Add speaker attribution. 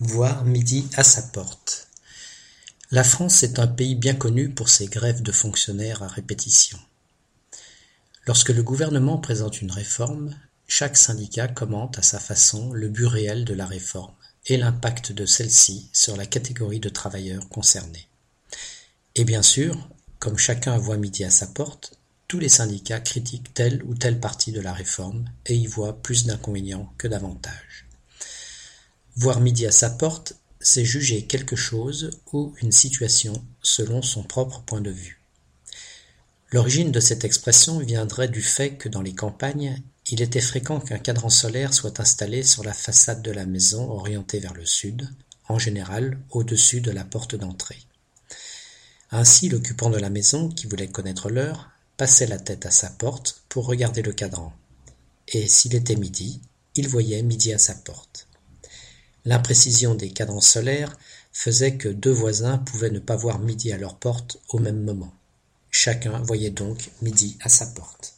Speaker 1: Voir midi à sa porte. La France est un pays bien connu pour ses grèves de fonctionnaires à répétition. Lorsque le gouvernement présente une réforme, chaque syndicat commente à sa façon le but réel de la réforme et l'impact de celle-ci sur la catégorie de travailleurs concernés. Et bien sûr, comme chacun voit midi à sa porte, tous les syndicats critiquent telle ou telle partie de la réforme et y voient plus d'inconvénients que d'avantages. Voir midi à sa porte, c'est juger quelque chose ou une situation selon son propre point de vue. L'origine de cette expression viendrait du fait que dans les campagnes, il était fréquent qu'un cadran solaire soit installé sur la façade de la maison orientée vers le sud, en général au-dessus de la porte d'entrée. Ainsi l'occupant de la maison, qui voulait connaître l'heure, passait la tête à sa porte pour regarder le cadran. Et s'il était midi, il voyait midi à sa porte. L'imprécision des cadrans solaires faisait que deux voisins pouvaient ne pas voir midi à leur porte au même moment. Chacun voyait donc midi à sa porte.